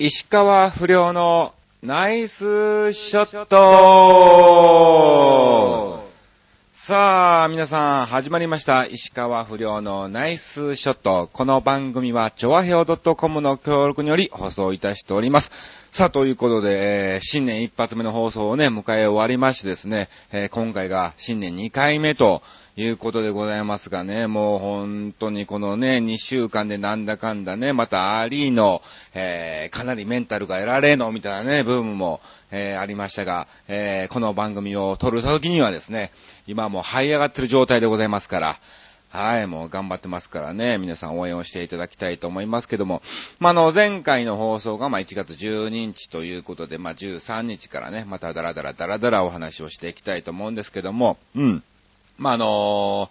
石川不良のナイスショットさあ、皆さん、始まりました。石川不良のナイスショット。この番組は、ちょわへお .com の協力により放送いたしております。さあ、ということで、えー新年一発目の放送をね、迎え終わりましてですね、えー今回が新年2回目ということでございますがね、もう本当にこのね、2週間でなんだかんだね、またアリーの、えーかなりメンタルが得られの、みたいなね、ブームも、えーありましたが、えーこの番組を撮る時にはですね、今もう這い上がってる状態でございますから、はい、もう頑張ってますからね、皆さん応援をしていただきたいと思いますけども、まあ、の、前回の放送が、ま、1月12日ということで、まあ、13日からね、またダラダラダラダラお話をしていきたいと思うんですけども、うん。まあ、あの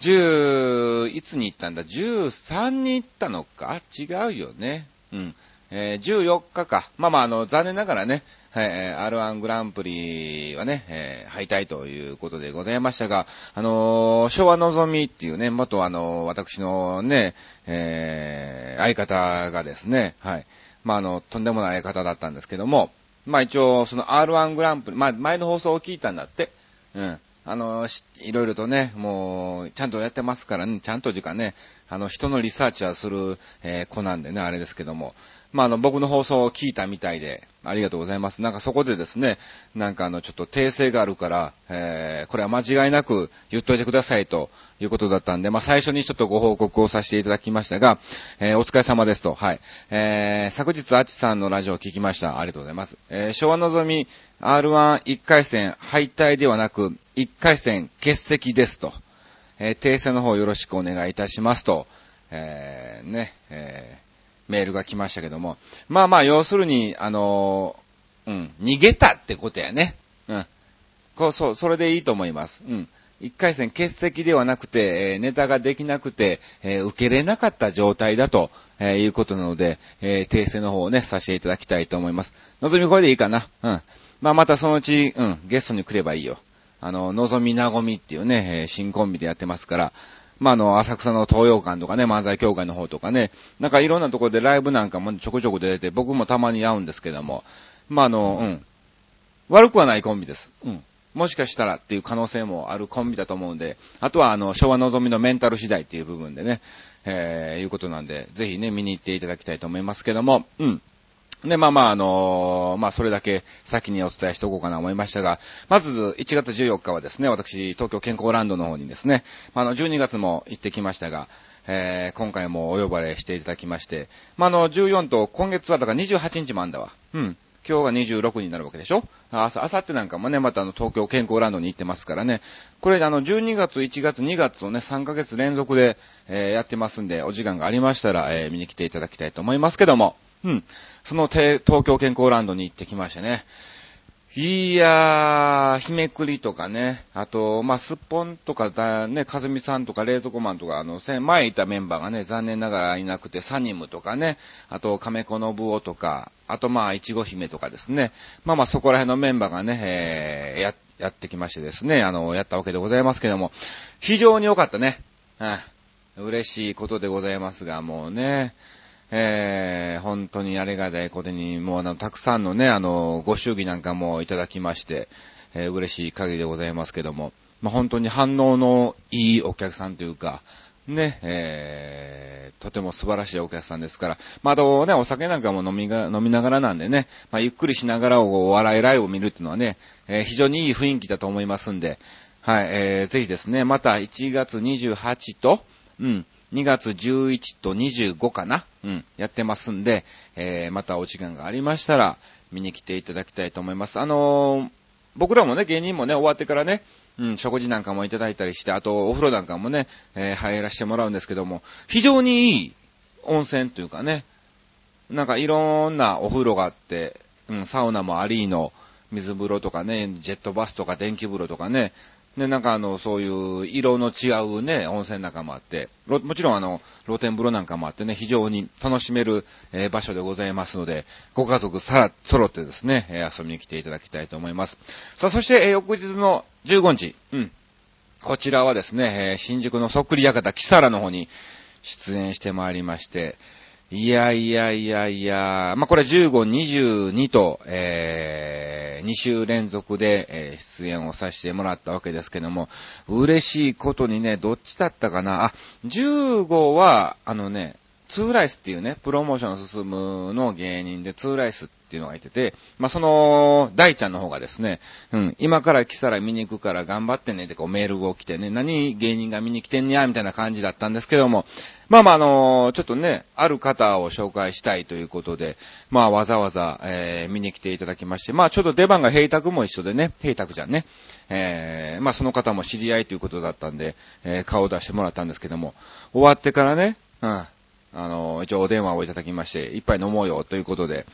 10、いつに行ったんだ ?13 に行ったのか？違うよね。うん。えー14日か。まあまあ、あの、残念ながらね、はい、えー R1 グランプリはね、えー敗退ということでございましたが、あのー昭和のぞみっていうね、元あの私のね、え相方がですね、はい。まあ、あの、とんでもない相方だったんですけども、まあ一応、その R1 グランプリ、まあ前の放送を聞いたんだって、うん。あの、いろいろとね、もう、ちゃんとやってますからね、ちゃんと時間ね、あの、人のリサーチはする、えー子なんでね、あれですけども。まあ、あの、僕の放送を聞いたみたいで、ありがとうございます。なんかそこでですね、なんかあの、ちょっと訂正があるから、えーこれは間違いなく言っといてくださいということだったんで、まあ、最初にちょっとご報告をさせていただきましたが、えーお疲れ様ですと、はい。えー昨日、あちさんのラジオを聞きました。ありがとうございます。えー昭和のぞみ R11 回戦敗退ではなく、1回戦欠席ですと。えー訂正の方よろしくお願いいたしますと、えーね、えーメールが来ましたけども。まあまあ、要するに、あのーうん、逃げたってことやね。うん。こう、そう、それでいいと思います。うん。一回戦欠席ではなくて、えネタができなくて、え受けれなかった状態だと、えいうことなので、え訂正の方をね、させていただきたいと思います。のぞみこれでいいかな？うん。まあまたそのうち、うん、ゲストに来ればいいよ。あの、のぞみなごみっていうね、え新コンビでやってますから、まあ、あの、浅草の東洋館とかね、漫才協会の方とかね、なんかいろんなところでライブなんかもちょこちょこ出てて、僕もたまに会うんですけども、まあ、あの、うん。悪くはないコンビです。うん。もしかしたらっていう可能性もあるコンビだと思うんで、あとはあの、昭和のぞみのメンタル次第っていう部分でね、えー、いうことなんで、ぜひね、見に行っていただきたいと思いますけども、うん。で、まあまあ、あのーまあ、それだけ先にお伝えしておこうかなと思いましたが、まず、1月14日はですね、私、東京健康ランドの方にですね、まあ、の、12月も行ってきましたが、えー、今回もお呼ばれしていただきまして、まあ、あの、14と、今月はだから28日もあんだわ。うん。今日が26になるわけでしょ？あさ、あさってなんかもね、またあの、東京健康ランドに行ってますからね。これ、あの、12月、1月、2月をね、3ヶ月連続で、えーやってますんで、お時間がありましたら、えー見に来ていただきたいと思いますけども、うん。そのて東京健康ランドに行ってきましてね。いやー、日めくりとかね、あと、まあ、すっぽんとかだね、かずみさんとか冷蔵庫マンとか、あの、前いたメンバーがね、残念ながらいなくて、サニムとかね、あと、亀子のぶおとか、あと、まあ、いちご姫とかですね。まあまあ、そこら辺のメンバーがね、えー、や、やってきましてですね、あの、やったわけでございますけども、非常に良かったね。うん。嬉しいことでございますが、もうね、えー、本当にありがたいことに、もうあの、たくさんのね、あの、ご祝儀なんかもいただきまして、えー嬉しい限りでございますけども、まあ、本当に反応のいいお客さんというか、ね、えー、とても素晴らしいお客さんですから、まあ、あとね、お酒なんかも飲みが、飲みながらなんでね、まあ、ゆっくりしながらお笑いライブを見るっていうのはね、えー非常にいい雰囲気だと思いますんで、はい、えー、ぜひですね、また1月28と、うん、2月11と25かな？うん、やってますんで、えー、またお時間がありましたら、見に来ていただきたいと思います。あのー僕らもね、芸人もね、終わってからね、うん、食事なんかもいただいたりして、あと、お風呂なんかもね、えー入らせてもらうんですけども、非常にいい温泉というかね、なんかいろんなお風呂があって、うん、サウナもありの、水風呂とかね、ジェットバスとか電気風呂とかね、で、なんかあの、そういう色の違うね、温泉なんかもあって、もちろんあの、露天風呂なんかもあってね、非常に楽しめる、えー場所でございますので、ご家族さら、揃ってですね、えー遊びに来ていただきたいと思います。さあ、そして、えー翌日の15日、うん。こちらはですね、え新宿のそっくり館、キサラの方に出演してまいりまして、いやいやいやいや、まあ、これ15、22と、えー、2週連続で、えー、出演をさせてもらったわけですけども、嬉しいことにね、どっちだったかな。あ、15は、あのね、ツーライスっていうね、プロモーション進むの芸人でツーライスっていうのがいてて、まあ、その、大ちゃんの方がですね、うん、今から来たら見に行くから頑張ってねってこうメールを来てね、何芸人が見に来てんにゃみたいな感じだったんですけども、まあまああのちょっとね、ある方を紹介したいということで、まあわざわざ、えー、見に来ていただきまして、まあちょっと出番が平卓も一緒でね、平卓じゃんね、えー、まあその方も知り合いということだったんで、えー、顔を出してもらったんですけども、終わってからね、うん、あの一応お電話をいただきまして、一杯飲もうよということで、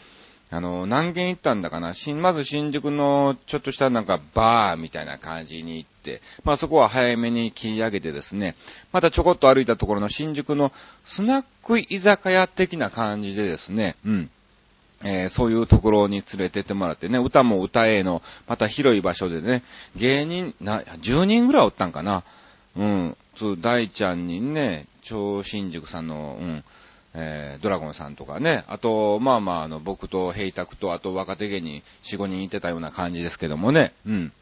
あの、何軒行ったんだかな新、まず新宿のちょっとしたなんかバーみたいな感じに行って、まあそこは早めに切り上げてですね、またちょこっと歩いたところの新宿のスナック居酒屋的な感じでですね、うん。えー、そういうところに連れてってもらってね、歌も歌えの、また広い場所でね、芸人、な、10人ぐらいおったんかな。うん。そう、大ちゃんにね、超新宿さんの、うん。えー、ドラゴンさんとかね、あと、まあまあ、あの、僕と平卓と、あと若手芸人4、5人いてたような感じですけどもね、うん。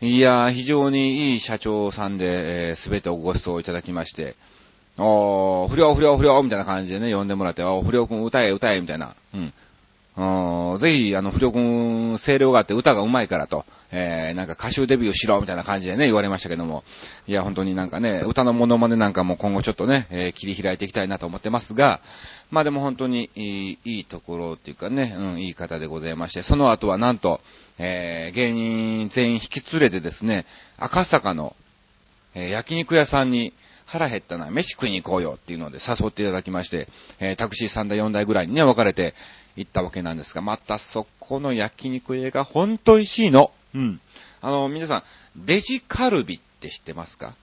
いやー、非常にいい社長さんで、えー、べておご馳走いただきまして、おー、不良不良不良みたいな感じでね、呼んでもらって、お、不良くん歌え歌えみたいな、うん。ぜひ、あの、不良くん、声量があって歌が上手いからと、えー、なんか歌手デビューしろみたいな感じでね、言われましたけども、いや、本当になんかね、歌のモノマネなんかも今後ちょっとね、えー、切り開いていきたいなと思ってますが、まあでも本当にいい、いいところっていうかね、うん、いい方でございまして、その後はなんと、えー、芸人全員引き連れてですね、赤坂の、えー、焼肉屋さんに、腹減ったな、飯食いに行こうよっていうので誘っていただきまして、えー、タクシー3台4台ぐらいにね、分かれて行ったわけなんですが、またそこの焼肉屋がほんと美味しいの。うん。あの、皆さん、デジカルビって知ってますか？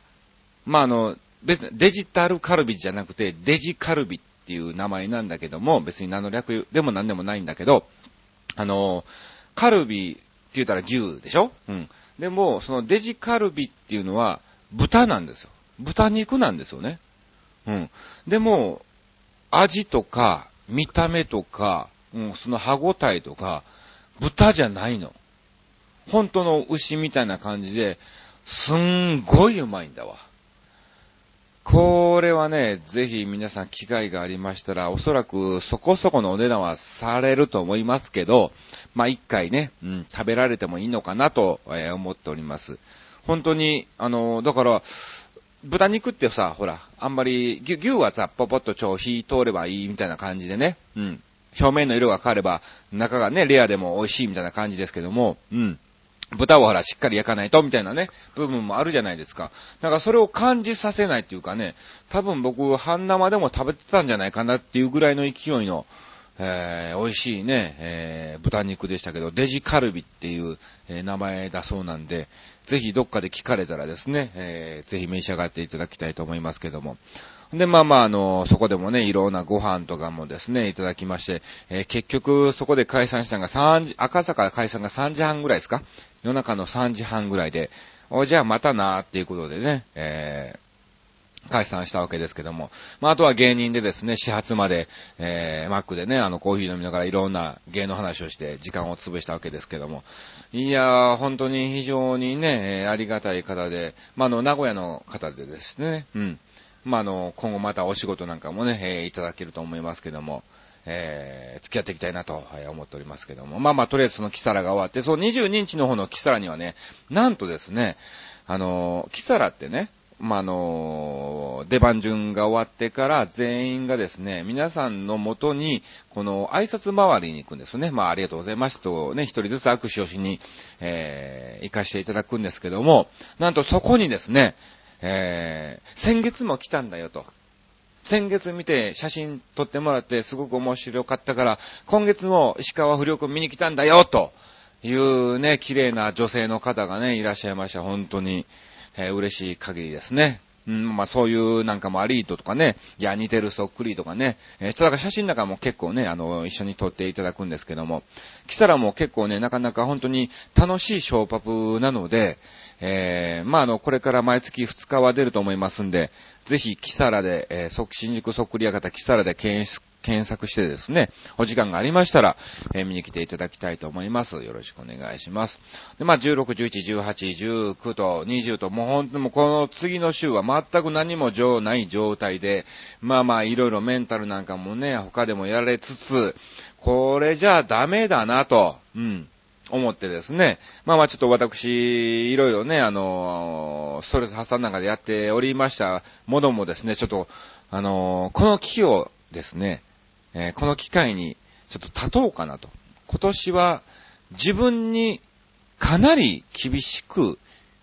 まあ、あの、別にデジタルカルビじゃなくて、デジカルビっていう名前なんだけども、別に何の略でも何でもないんだけど、あの、カルビって言ったら牛でしょ？うん。でも、そのデジカルビっていうのは豚なんですよ。豚肉なんですよね。うん。でも、味とか、見た目とか、うん、その歯ごたえとか、豚じゃないの。本当の牛みたいな感じで、すんごいうまいんだわ。これはね、ぜひ皆さん機会がありましたら、おそらくそこそこのお値段はされると思いますけど、まあ一回ね、うん、食べられてもいいのかなと、えー、思っております。本当に、あの、だから、豚肉ってさ、ほら、あんまり、牛牛はさ、ポポッと超火通ればいいみたいな感じでね、うん。表面の色が変われば、中がね、レアでも美味しいみたいな感じですけども、うん。豚をほら、しっかり焼かないと、みたいなね、部分もあるじゃないですか。だからそれを感じさせないっていうかね、多分僕、半生でも食べてたんじゃないかなっていうぐらいの勢いの、えー、美味しいね、えー、豚肉でしたけど、デジカルビっていう、えー、名前だそうなんで、ぜひどっかで聞かれたらですね、えー、ぜひ召し上がっていただきたいと思いますけども。で、まあまあ、あの、そこでもね、いろんなご飯とかもですね、いただきまして、えー、結局、そこで解散したのが3時、赤坂解散が3時半ぐらいですか？夜中の3時半ぐらいで、お、じゃあまたなーっていうことでね、えー、解散したわけですけども。まあ、あとは芸人でですね、始発まで、えー、マックでね、あの、コーヒー飲みながらいろんな芸の話をして時間を潰したわけですけども。いやー、本当に非常にね、えありがたい方で、まあ、あの、名古屋の方でですね、うん。まあ、あの、今後またお仕事なんかもね、えー、いただけると思いますけども、えー、付き合っていきたいなと、はい、思っておりますけども。まあまあ、とりあえずそのキサラが終わって、そう、22日の方のキサラにはね、なんとですね、あの、キサラってね、まあ、の、出番順が終わってから全員がですね、皆さんのもとに、この挨拶回りに行くんですね。まあ、ありがとうございますとね、一人ずつ握手をしに、えー、行かしていただくんですけども、なんとそこにですね、えー、先月も来たんだよと。先月見て写真撮ってもらってすごく面白かったから、今月も石川不良君見に来たんだよというね、綺麗な女性の方がね、いらっしゃいました。本当に。えー、嬉しい限りですね。うん、まあそういうなんかもアリートとかね、いや似てるそっくりとかね、えー、だから写真なんかも結構ね、あの、一緒に撮っていただくんですけども、来たらもう結構ね、なかなか本当に楽しいショーパプなので、えー、まああの、これから毎月2日は出ると思いますんで、ぜひ、キサラで、えー、新宿そっくり屋形キサラで検検索してですね、お時間がありましたら、えー、見に来ていただきたいと思います。よろしくお願いします。で、まあ、16、11、18、19と20と、もう本当にもうこの次の週は全く何も情ない状態で、まあまあ、いろいろメンタルなんかもね、他でもやられつつ、これじゃダメだなと、うん。思ってですね。まあまあちょっと私、いろいろね、あの、ストレス発散なんかでやっておりましたものもですね、ちょっと、あの、この機をですね、えー、この機会にちょっと立とうかなと。今年は自分にかなり厳しく、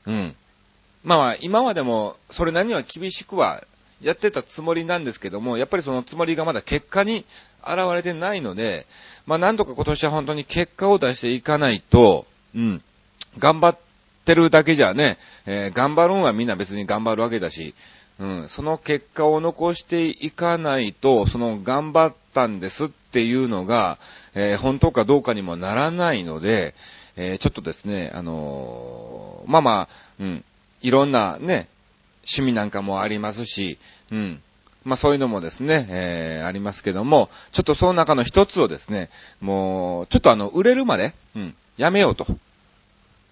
うん。まあまあ今までもそれなりには厳しくはやってたつもりなんですけども、やっぱりそのつもりがまだ結果に現れてないので、まあなんとか今年は本当に結果を出していかないと、うん、頑張ってるだけじゃね、えー、頑張るんはみんな別に頑張るわけだし、うん、その結果を残していかないと、その頑張ったんですっていうのが、えー、本当かどうかにもならないので、えー、ちょっとですね、あのー、まあまあ、うん、いろんなね、趣味なんかもありますし、うん、まあそういうのもですね、えー、ありますけども、ちょっとその中の一つをですね、もう、ちょっとあの、売れるまで、うん、やめようと。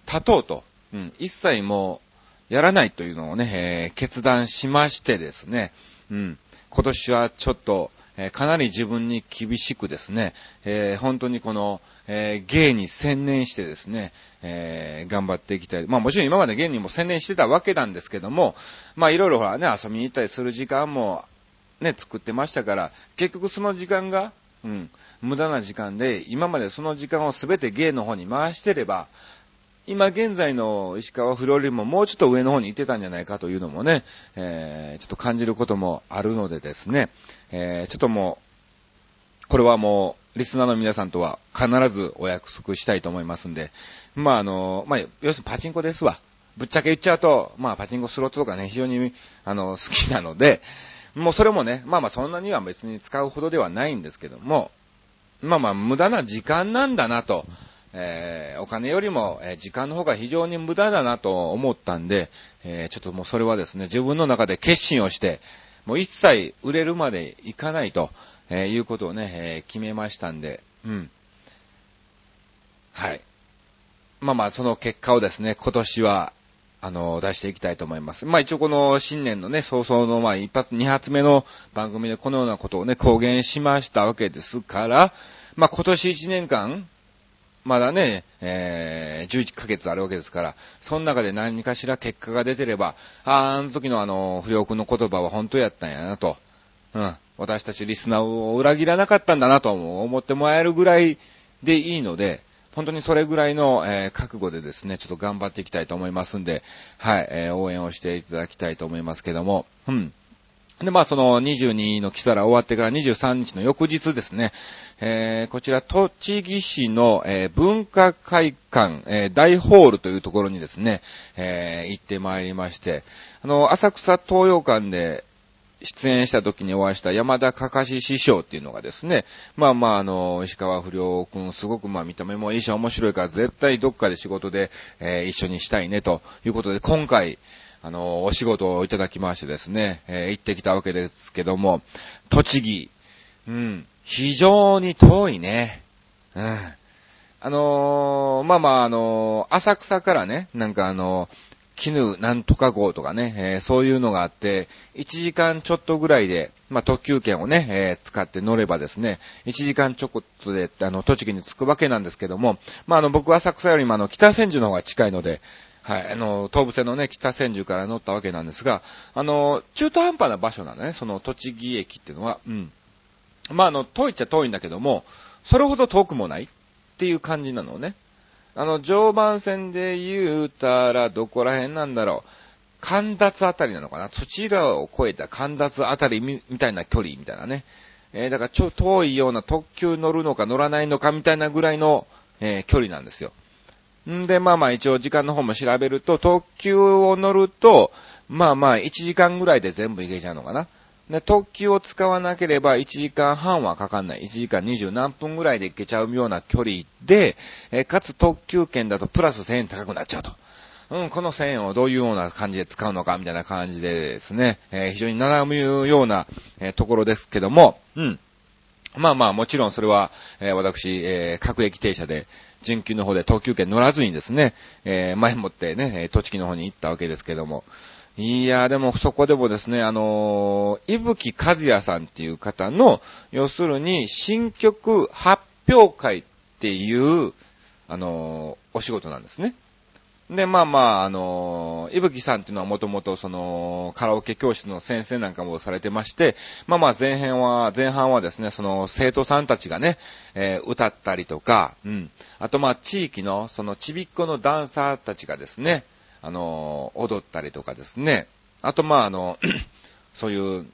立とうと。うん、一切もう、やらないというのをね、えー、決断しましてですね、うん、今年はちょっと、えー、かなり自分に厳しくですね、えー、本当にこの、えー、芸に専念してですね、えー、頑張っていきたい。まあもちろん今まで芸にも専念してたわけなんですけども、まあいろいろほらね、遊びに行ったりする時間もね、作ってましたから、結局その時間が、うん、無駄な時間で、今までその時間をすべて芸の方に回してれば、今現在の石川不良よりももうちょっと上の方に行ってたんじゃないかというのもね、えー、ちょっと感じることもあるのでですね、えー、ちょっともう、これはもう、リスナーの皆さんとは必ずお約束したいと思いますんで、まああの、まあ、要するにパチンコですわ。ぶっちゃけ言っちゃうと、まあパチンコスロットとかね、非常に、あの、好きなので、もうそれもね、まあまあそんなには別に使うほどではないんですけども、まあまあ無駄な時間なんだなと、えー、お金よりも、時間の方が非常に無駄だなと思ったんで、えー、ちょっともうそれはですね、自分の中で決心をして、もう一切売れるまでいかないと、えいうことをね、え決めましたんで、うん。はい。まあまあ、その結果をですね、今年は、あの、出していきたいと思います。まあ一応この新年のね、早々のまあ一発、二発目の番組でこのようなことをね、公言しましたわけですから、まあ今年一年間、まだね、えー、11ヶ月あるわけですから、その中で何かしら結果が出てれば、ああ、あの時のあの、不良君の言葉は本当やったんやなと、うん、私たちリスナーを裏切らなかったんだなと思ってもらえるぐらいでいいので、本当にそれぐらいの、えー、覚悟でですね、ちょっと頑張っていきたいと思いますんで、はい、えー、応援をしていただきたいと思いますけども、うん。で、まあ、その22のキサラ終わってから23日の翌日ですね、えー、こちら、栃木市の、えー、文化会館、えー、大ホールというところにですね、えー、行ってまいりまして、あの、浅草東洋館で、出演した時にお会いした山田かかし師匠っていうのがですね、まあまああの、石川不良くんすごくまあ見た目もいいし面白いから絶対どっかで仕事で、えー、一緒にしたいねということで今回、あの、お仕事をいただきましてですね、えー、行ってきたわけですけども、栃木、うん、非常に遠いね。うん。あのー、まあまああのー、浅草からね、なんかあのー、絹なんとか号とかね、えー、そういうのがあって、1時間ちょっとぐらいで、まあ、特急券をね、えー、使って乗ればですね、1時間ちょこっとで、あの、栃木に着くわけなんですけども、まあ、あの、僕は浅草よりもあの、北千住の方が近いので、はい、あの、東武線のね、北千住から乗ったわけなんですが、あの、中途半端な場所なんだね、その栃木駅っていうのは、うん。まあ、あの、遠いっちゃ遠いんだけども、それほど遠くもないっていう感じなのね。あの、常磐線で言うたら、どこら辺なんだろう。神達あたりなのかな土地浦を越えた神達あたりみたいな距離みたいなね。えー、だからちょ、遠いような特急乗るのか乗らないのかみたいなぐらいの、えー、距離なんですよ。んで、まあまあ一応時間の方も調べると、特急を乗ると、まあまあ1時間ぐらいで全部行けちゃうのかな。で、特急を使わなければ1時間半はかかんない。1時間20何分ぐらいで行けちゃうような距離で、えかつ特急券だとプラス1000円高くなっちゃうと。うん、この1000円をどういうような感じで使うのかみたいな感じでですね、えー、非常に悩むような、えー、ところですけども、うん。まあまあ、もちろんそれは、えー、私、えー、各駅停車で、準急の方で特急券乗らずにですね、えー、前もってね、栃木の方に行ったわけですけども、いや、でもそこでもですね、あのー、いぶきかずやさんっていう方の、要するに、新曲発表会っていう、あのー、お仕事なんですね。で、まあまあ、あの、いぶきさんっていうのはもともとその、カラオケ教室の先生なんかもされてまして、まあまあ前編は、前半はですね、その生徒さんたちがね、えー、歌ったりとか、うん。あとまあ地域の、そのちびっこのダンサーたちがですね、あの、踊ったりとかですね、あとまああの、そういう、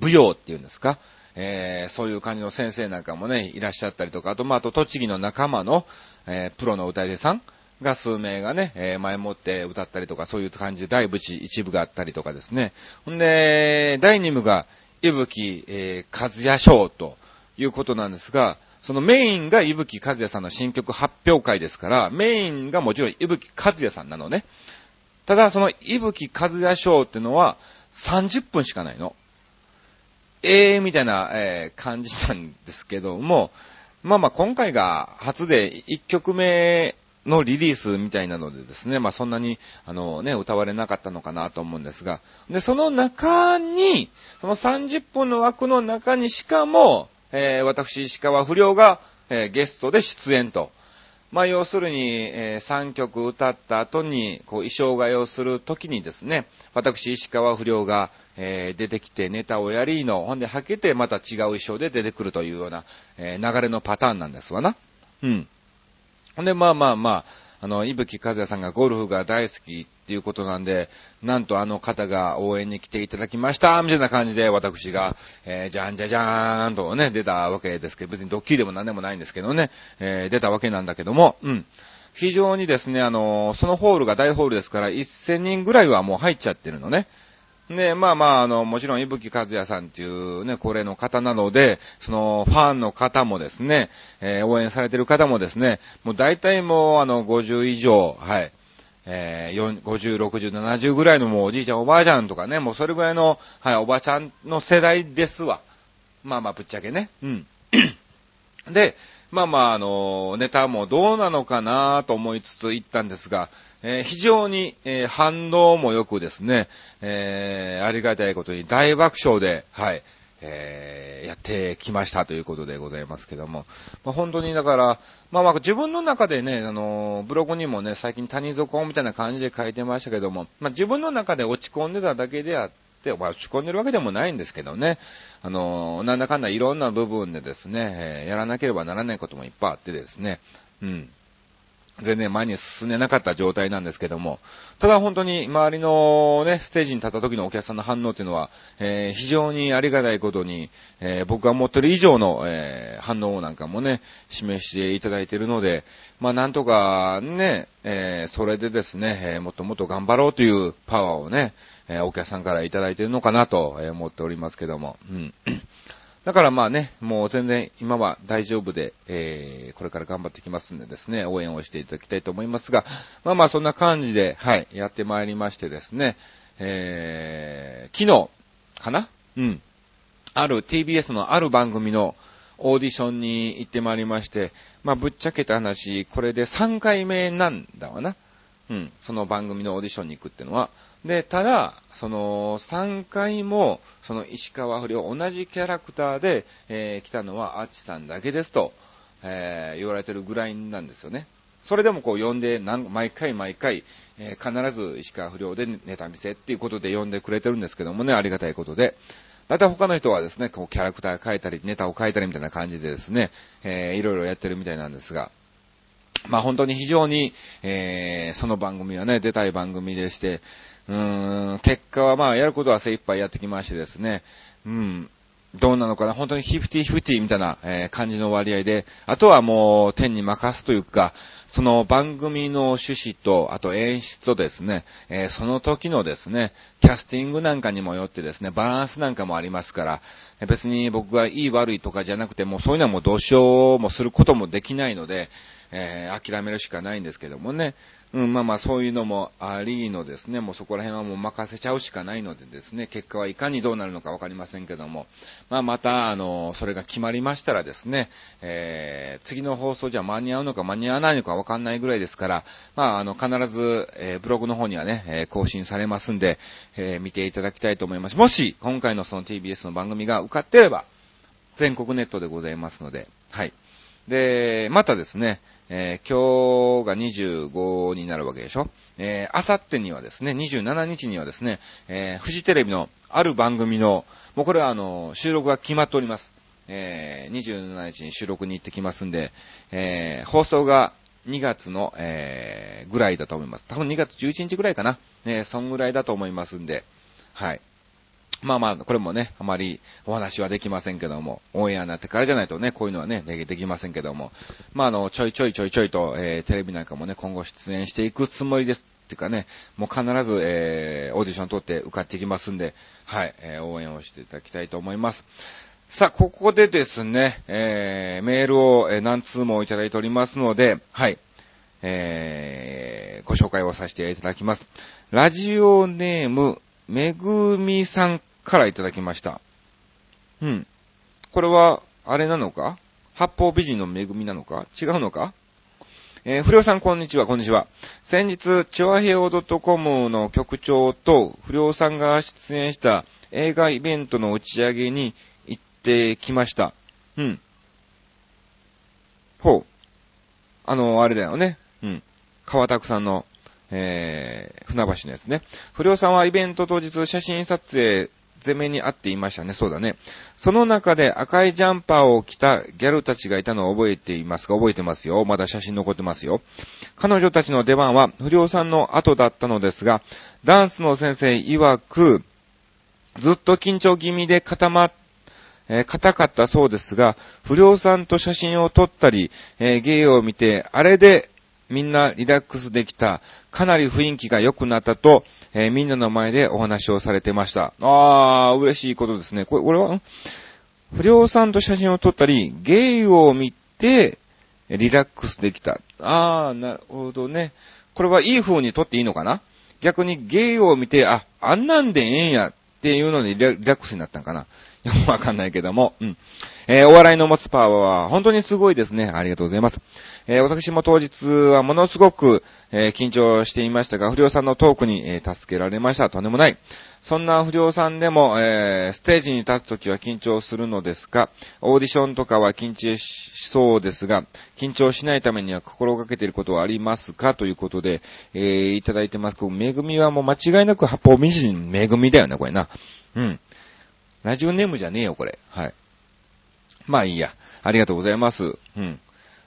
舞踊っていうんですか、えー、そういう感じの先生なんかもね、いらっしゃったりとか、あとまああと栃木の仲間の、えー、プロの歌い手さん、が数名がね、えー、前もって歌ったりとか、そういう感じで第一一部があったりとかですね。ほんで、第二部が、いぶき、えー、和也賞ということなんですが、そのメインが伊吹和也さんの新曲発表会ですから、メインがもちろん伊吹和也さんなのね。ただ、その伊吹和也賞ってのは30分しかないの。ええー、みたいな、えー、感じなんですけども、まあまあ今回が初で1曲目のリリースみたいなのでですね、まあそんなに、あのね、歌われなかったのかなと思うんですが、で、その中に、その30分の枠の中にしかも、えー、私、石川不良が、えー、ゲストで出演と。まあ要するに、えー、3曲歌った後に、こう衣装替えをするときにですね、私、石川不良が、えー、出てきてネタをやりの、ほんではけてまた違う衣装で出てくるというような、えー、流れのパターンなんですわな。うん。ほんで、まあまあまあ、あの、いぶきかずやさんがゴルフが大好きっていうことなんで、なんとあの方が応援に来ていただきました、みたいな感じで私が、えー、じゃんじゃじゃーんとね、出たわけですけど、別にドッキリでも何でもないんですけどね、えー、出たわけなんだけども、うん。非常にですね、あの、そのホールが大ホールですから、1000人ぐらいはもう入っちゃってるのね。で、まあまあ、あの、もちろん、伊吹和也さんっていうね、高齢の方なので、その、ファンの方もですね、えー、応援されてる方もですね、もう大体もう、あの、50以上、はい、えー、50、60、70ぐらいのもうおじいちゃんおばあちゃんとかね、もうそれぐらいの、はい、おばちゃんの世代ですわ。まあまあ、ぶっちゃけね。うん。で、まあまあ、あの、ネタもどうなのかなと思いつつ行ったんですが、えー、非常に、えー、反応も良くですね、えー、ありがたいことに大爆笑で、はい、えー、やってきましたということでございますけども、まあ、本当にだから、まあまあ自分の中でね、あの、ブログにもね、最近谷底みたいな感じで書いてましたけども、まあ自分の中で落ち込んでただけであって、まあ落ち込んでるわけでもないんですけどね、あの、なんだかんだいろんな部分でですね、えー、やらなければならないこともいっぱいあってですね、うん。全然前に進んでなかった状態なんですけども、ただ本当に周りのね、ステージに立った時のお客さんの反応っていうのは、えー、非常にありがたいことに、えー、僕が持ってる以上の、えー、反応なんかもね、示していただいているので、まあなんとかね、えそれでですね、えもっともっと頑張ろうというパワーをね、えお客さんからいただいているのかなと思っておりますけども、うん。だからまあね、もう全然今は大丈夫で、えー、これから頑張ってきますんでですね、応援をしていただきたいと思いますが、まあまあそんな感じで、はい、やってまいりましてですね、えー、昨日かな？うん。ある TBS のある番組のオーディションに行ってまいりまして、まあぶっちゃけた話、これで3回目なんだわな。うん、その番組のオーディションに行くってのは。で、ただ、その、3回も、その石川不良、同じキャラクターで、えー、来たのはアッチさんだけですと、えー、言われてるぐらいなんですよね。それでもこう呼んで、毎回毎回、えー、必ず石川不良でネタ見せっていうことで呼んでくれてるんですけどもね、ありがたいことで。だいたい他の人はですね、こうキャラクター変えたり、ネタを変えたりみたいな感じでですね、えー、いろいろやってるみたいなんですが、まあ本当に非常に、えー、その番組はね、出たい番組でして、うーん、結果はまあやることは精一杯やってきましてですね、うん、どうなのかな、本当に50-50みたいな、えー、感じの割合で、あとはもう天に任すというか、その番組の趣旨と、あと演出とですね、えー、その時のですね、キャスティングなんかにもよってですね、バランスなんかもありますから、別に僕がいい悪いとかじゃなくてもう、そういうのはもうどうしようもすることもできないので、えー、諦めるしかないんですけどもね。うん、まあまあそういうのもありのですね、もうそこら辺はもう任せちゃうしかないのでですね、結果はいかにどうなるのかわかりませんけども、まあまた、あの、それが決まりましたらですね、えー、次の放送じゃ間に合うのか間に合わないのかわかんないぐらいですから、まああの、必ず、えー、ブログの方にはね、えー、更新されますんで、えー、見ていただきたいと思います。もし、今回のその TBS の番組が受かってれば、全国ネットでございますので、はい。で、またですね、えー、今日が25になるわけでしょ？えー、あさってにはですね、27日にはですね、えー、フジテレビのある番組の、もうこれはあの、収録が決まっております。えー、27日に収録に行ってきますんで、えー、放送が2月の、えー、ぐらいだと思います。多分2月11日ぐらいかな。えー、そんぐらいだと思いますんで、はい。まあまあ、これもね、あまりお話はできませんけども、オンエアになってからじゃないとね、こういうのはね、できませんけども、まああの、ちょいちょいちょいちょいと、えー、テレビなんかもね、今後出演していくつもりです。っていうかね、もう必ず、えー、オーディション取って受かっていきますんで、はい、えー、応援をしていただきたいと思います。さあ、ここでですね、えー、メールを、え、何通もいただいておりますので、はい、えー、ご紹介をさせていただきます。ラジオネーム、めぐみさんからいただきました。うん。これは、あれなのか？八方美人の恵みなのか？違うのか？えー、不良さんこんにちは、こんにちは。先日、チョアヘオ .com の局長と不良さんが出演した映画イベントの打ち上げに行ってきました。うん。ほう。あの、あれだよね。うん。川拓さんの、えー、船橋のやつね。不良さんはイベント当日写真撮影前面にあっていましたね。そうだね。その中で赤いジャンパーを着たギャルたちがいたのを覚えていますか？覚えてますよ。まだ写真残ってますよ。彼女たちの出番は不良さんの後だったのですが、ダンスの先生曰く、ずっと緊張気味で固まっえー、硬かったそうですが、不良さんと写真を撮ったり、え、芸を見て、あれでみんなリラックスできた、かなり雰囲気が良くなったと、えー、みんなの前でお話をされてました。あー、嬉しいことですね。これ、これは、不良さんと写真を撮ったり、ゲイを見て、リラックスできた。あー、なるほどね。これはいい風に撮っていいのかな？逆にゲイを見て、あ、あんなんでええんやっていうのでリラックスになったんかな？よくわかんないけども。うん。えー、お笑いの持つパワーは本当にすごいですね。ありがとうございます。えー、私も当日はものすごく、えー、緊張していましたが、不良さんのトークに、えー、助けられました。とんでもない。そんな不良さんでも、えー、ステージに立つときは緊張するのですが、オーディションとかは緊張しそうですが、緊張しないためには心がけていることはありますか？ということで、えー、いただいてます。めぐみはもう間違いなく八方美人めぐみだよね、これな。うん。ラジオネームじゃねえよ、これ。はい。まあいいや。ありがとうございます。うん。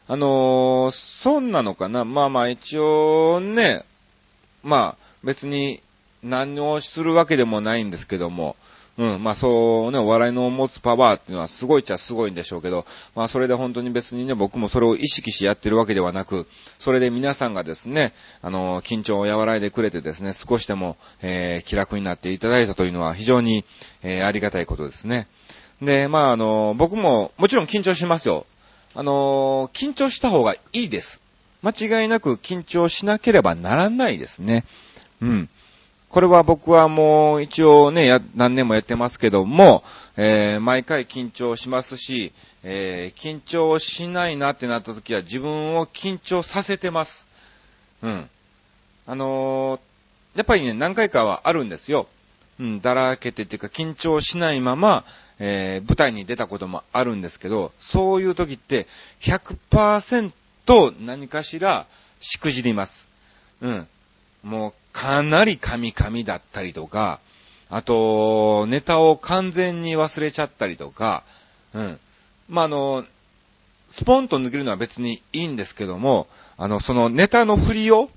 あのー、そんなのかな？まあまあ一応ね、まあ別に何をするわけでもないんですけども、うん、まあそうね、お笑いの持つパワーっていうのはすごいっちゃすごいんでしょうけど、まあそれで本当に別にね、僕もそれを意識してやってるわけではなく、それで皆さんがですね、あの、緊張を和らいでくれてですね、少しでも、えー、気楽になっていただいたというのは非常に、えー、ありがたいことですね。で、まああの、僕ももちろん緊張しますよ。あのー、緊張した方がいいです。間違いなく緊張しなければならないですね。うん。これは僕はもう一応ね、何年もやってますけども、えー、毎回緊張しますし、えー、緊張しないなってなった時は自分を緊張させてます。うん。あのー、やっぱりね、何回かはあるんですよ。うん、だらけてっていうか緊張しないまま、えー、舞台に出たこともあるんですけど、そういう時って100%何かしらしくじります。うん。もうかなりカミカミだったりとか、あと、ネタを完全に忘れちゃったりとか、うん。まあ、あの、スポンと抜けるのは別にいいんですけども、あの、そのネタの振りを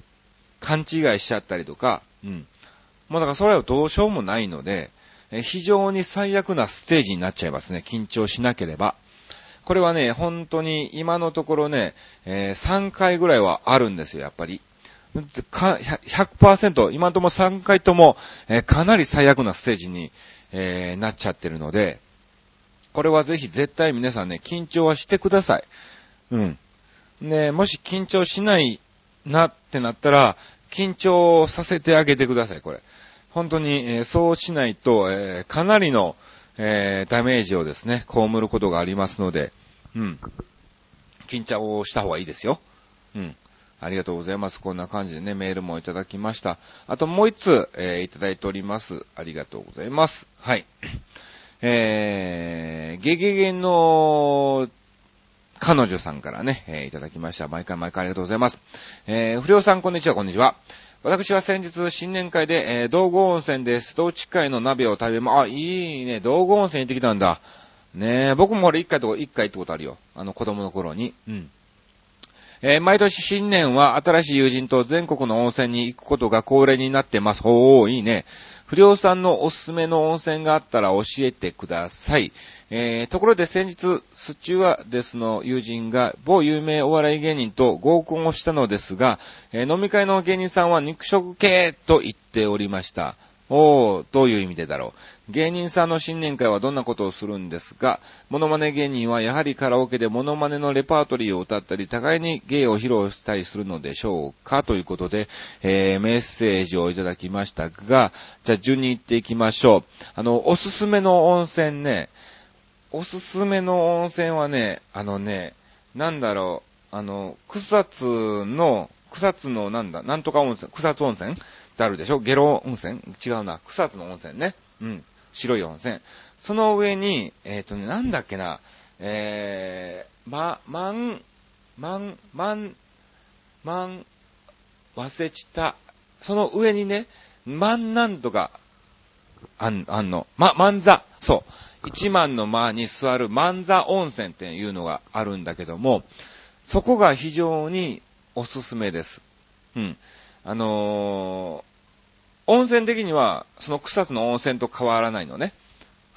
勘違いしちゃったりとか、うん。もうだからそれはどうしようもないので、非常に最悪なステージになっちゃいますね。緊張しなければ。これはね、本当に今のところね、えー、3回ぐらいはあるんですよ、やっぱり。100%、今とも3回とも、えー、かなり最悪なステージに、えー、なっちゃってるので、これはぜひ絶対皆さんね、緊張はしてください。うん。ね、もし緊張しないなってなったら、緊張させてあげてください、これ。本当に、え、そうしないと、え、かなりの、え、ダメージをですね、被ることがありますので、うん。緊張をした方がいいですよ。うん。ありがとうございます。こんな感じでね、メールもいただきました。あともう一つ、えー、いただいております。ありがとうございます。はい。えー、ゲゲゲの彼女さんからね、えー、いただきました。毎回毎回ありがとうございます。えー、不良さんこんにちは、こんにちは。私は先日、新年会で、えー、道後温泉で瀬戸内海の鍋を食べま、あ、いいね、道後温泉行ってきたんだ。ねえ、僕もこれ一回と、一回ってことあるよ。あの子供の頃に。うん。えー、毎年新年は新しい友人と全国の温泉に行くことが恒例になってます。ほー、いいね。不良さんのおすすめの温泉があったら教えてください。えー、ところで先日、スチュワデスの友人が某有名お笑い芸人と合コンをしたのですが、えー、飲み会の芸人さんは肉食系と言っておりました。おー、どういう意味でだろう。芸人さんの新年会はどんなことをするんですが、モノマネ芸人はやはりカラオケでモノマネのレパートリーを歌ったり、互いに芸を披露したりするのでしょうか？ということで、えー、メッセージをいただきましたが、じゃあ順に行っていきましょう。あの、おすすめの温泉ね、おすすめの温泉はね、あのね、なんだろう、あの、草津の、草津のなんだ、なんとか温泉、草津温泉？ってあるでしょ？ゲロ温泉？違うな。草津の温泉ね。うん。白い温泉。その上に、えっ、ー、とね、なんだっけな、えー、ま、まん、まん、まん、まん、忘れちった。その上にね、まんなんとか、あん、あんの。ま、万座。そう。一万の間に座る万座温泉っていうのがあるんだけども、そこが非常におすすめです。うん。あの温泉的には、その草津の温泉と変わらないのね。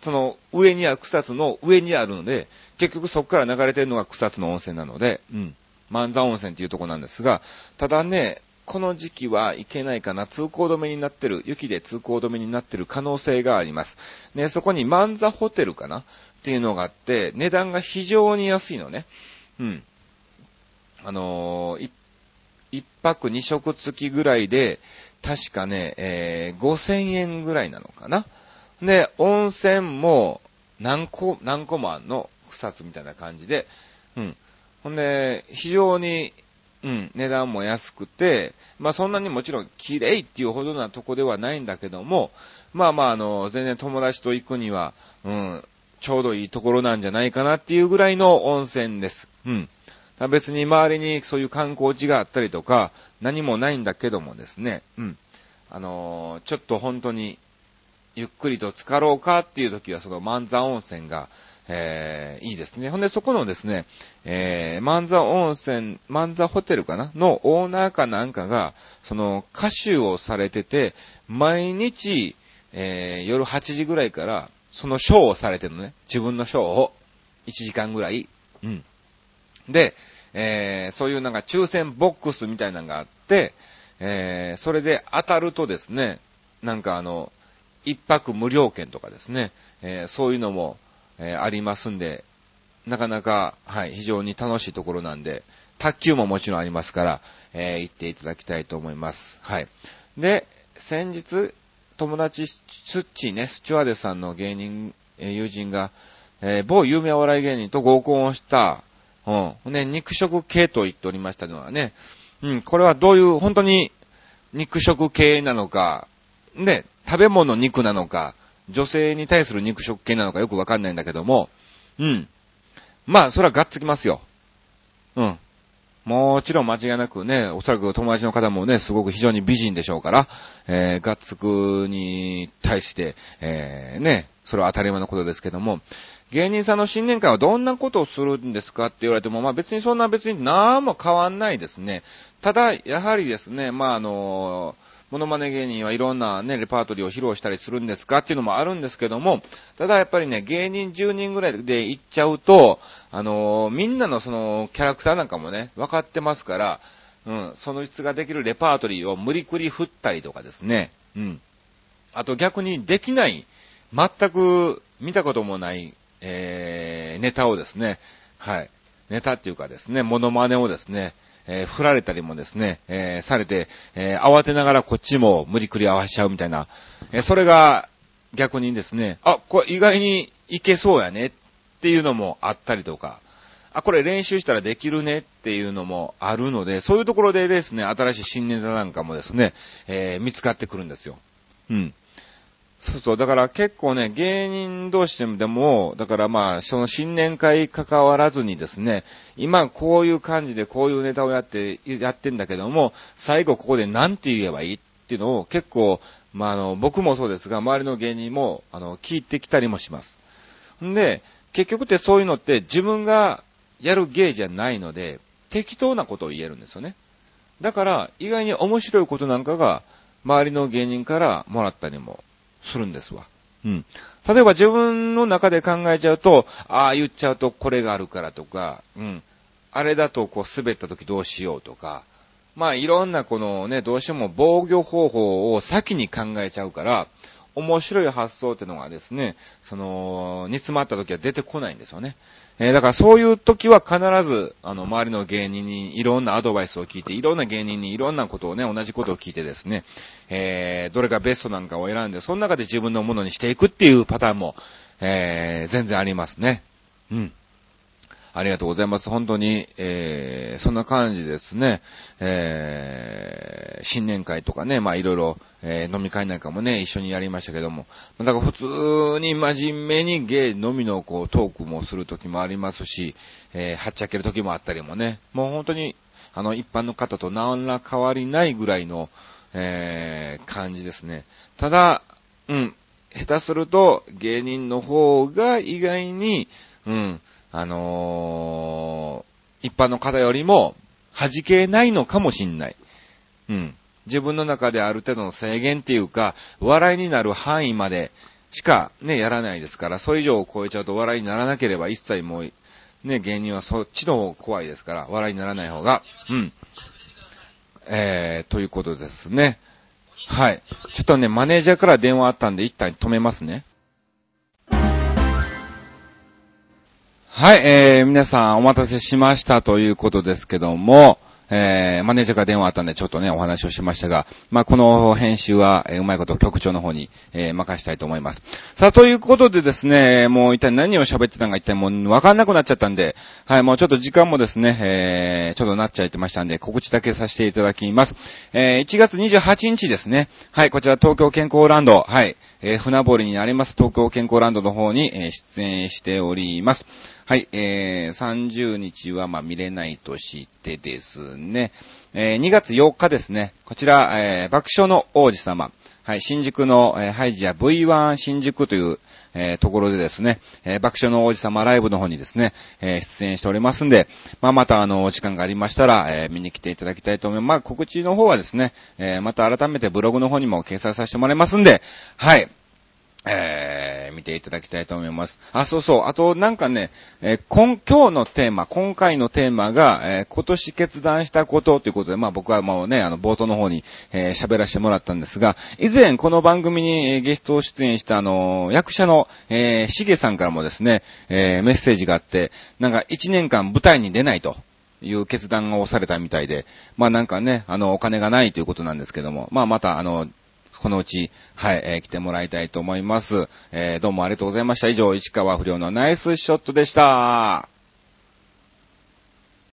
その上にある、草津の上にあるので、結局そこから流れてるのが草津の温泉なので、うん。万座温泉っていうとこなんですが、ただね、この時期は行けないかな、通行止めになってる、雪で通行止めになってる可能性があります。ね、そこに万座ホテルかな？っていうのがあって、値段が非常に安いのね。うん。あのー、一一泊二食付きぐらいで、確かね、えー、5000円ぐらいなのかな。で、温泉も何個、何個もあんの、草津みたいな感じで、うん。ほんで、非常に、うん、値段も安くて、まあそんなにもちろん綺麗っていうほどなとこではないんだけども、まあまああの、全然友達と行くには、うん、ちょうどいいところなんじゃないかなっていうぐらいの温泉です。うん。別に周りにそういう観光地があったりとか、何もないんだけどもですね、うん。あのー、ちょっと本当に、ゆっくりと浸かろうかっていう時は、その万座温泉が、えー、いいですね。ほんで、そこのですね、えー、万座温泉、万座ホテルかな？のオーナーかなんかが、その、歌手をされてて、毎日、えー、夜8時ぐらいから、そのショーをされてるのね。自分のショーを、1時間ぐらい。うん。で、えー、そういうなんか抽選ボックスみたいなのがあって、えー、それで当たるとですね、なんかあの、一泊無料券とかですね、えー、そういうのも、えー、ありますんで、なかなか、はい、非常に楽しいところなんで、卓球ももちろんありますから、えー、行っていただきたいと思います。はい。で、先日、友達、スッチーね、スチュワーデさんの芸人、えー、友人が、えー、某有名お笑い芸人と合コンをした、うん。ね、肉食系と言っておりましたのはね、うん、これはどういう、本当に肉食系なのか、ね、食べ物肉なのか、女性に対する肉食系なのかよくわかんないんだけども、うん。まあ、それはがっつきますよ。うん。もちろん間違いなくね、おそらく友達の方もね、すごく非常に美人でしょうから、えー、ガッツクに対して、えー、ね、それは当たり前のことですけども、芸人さんの新年会はどんなことをするんですかって言われても、まあ別にそんな別に何も変わんないですね。ただ、やはりですね、まああの、モノマネ芸人はいろんなね、レパートリーを披露したりするんですかっていうのもあるんですけども、ただやっぱりね、芸人10人ぐらいで行っちゃうと、あのみんなのそのキャラクターなんかもね、分かってますから、うん、その質ができるレパートリーを無理くり振ったりとかですね、うん。あと逆にできない、全く見たこともないえー、ネタをですね、はい、ネタっていうかですね、モノマネをですね、えー、振られたりもですね、えー、されて、えー、慌てながらこっちも無理くり合わしちゃうみたいな、え、それが逆にですね、あ、これ意外にいけそうやねっていうのもあったりとか、あ、これ練習したらできるねっていうのもあるので、そういうところでですね、新しい新ネタなんかもですね、え、見つかってくるんですよ。うん。そうそう。だから結構ね、芸人同士でも、だからまあ、その新年会関わらずにですね、今こういう感じでこういうネタをやって、やってんだけども、最後ここで何て言えばいいっていうのを結構、まああの、僕もそうですが、周りの芸人も、あの、聞いてきたりもします。んで、結局ってそういうのって自分がやる芸じゃないので、適当なことを言えるんですよね。だから、意外に面白いことなんかが、周りの芸人からもらったりもするんですわ。うん。例えば自分の中で考えちゃうと、ああ言っちゃうとこれがあるからとか、うん。あれだとこう滑った時どうしようとか、まあいろんなこのね、どうしても防御方法を先に考えちゃうから、面白い発想ってのがですね、その、煮詰まった時は出てこないんですよね。えー、だからそういう時は必ず、あの、周りの芸人にいろんなアドバイスを聞いて、いろんな芸人にいろんなことをね、同じことを聞いてですね、えー、どれがベストなんかを選んで、その中で自分のものにしていくっていうパターンも、えー、全然ありますね。うん。ありがとうございます。本当に、えー、そんな感じですね。えー、新年会とかね、まあいろいろ、えー、飲み会なんかもね、一緒にやりましたけども。だから普通に真面目に芸のみのこうトークもする時もありますし、えー、はっちゃける時もあったりもね。もう本当に、あの、一般の方と何ら変わりないぐらいの、えー、感じですね。ただ、うん、下手すると芸人の方が意外に、うん、あのー、一般の方よりも弾けないのかもしんない。うん。自分の中である程度の制限っていうか、笑いになる範囲までしかね、やらないですから、それ以上を超えちゃうと笑いにならなければ一切もう、ね、芸人はそっちの方怖いですから、笑いにならない方が、うん。えー、ということですね。はい。ちょっとね、マネージャーから電話あったんで一旦止めますね。はい、えー、皆さんお待たせしましたということですけども、えー、マネージャーから電話あったんでちょっとね、お話をしましたが、まあ、この編集は、えー、うまいこと局長の方に、えー、任したいと思います。さあ、ということでですね、もう一体何を喋ってたのか一体もうわかんなくなっちゃったんで、はい、もうちょっと時間もですね、えー、ちょっとなっちゃってましたんで、告知だけさせていただきます。えー、1月28日ですね、はい、こちら東京健康ランド、はい、えー、船堀にあります東京健康ランドの方に、えー、出演しております。はい、えー、30日はまあ見れないとしてですね、えー、2月8日ですね、こちら、えー、爆笑の王子様、はい、新宿の、えー、ハイジア V1 新宿という、えー、ところでですね、えー、爆笑の王子様ライブの方にですね、えー、出演しておりますんで、まあ、またあの、お時間がありましたら、え、見に来ていただきたいと思います。まあ、告知の方はですね、え、また改めてブログの方にも掲載させてもらいますんで、はい、えー、見ていただきたいと思います。あ、そうそう。あと、なんかね、えー、今、今日のテーマ、今回のテーマが、えー、今年決断したことということで、まあ僕はもうね、あの、冒頭の方に、え、喋らせてもらったんですが、以前この番組に、えゲストを出演したあの役者の、え、しげさんからもですね、え、メッセージがあって、なんか1年間舞台に出ないと。いう決断をされたみたいで、まあなんかね、あの、お金がないということなんですけども、まあまた、あの、このうち、はい、えー、来てもらいたいと思います。えー、どうもありがとうございました。以上、市川不良のナイスショットでした。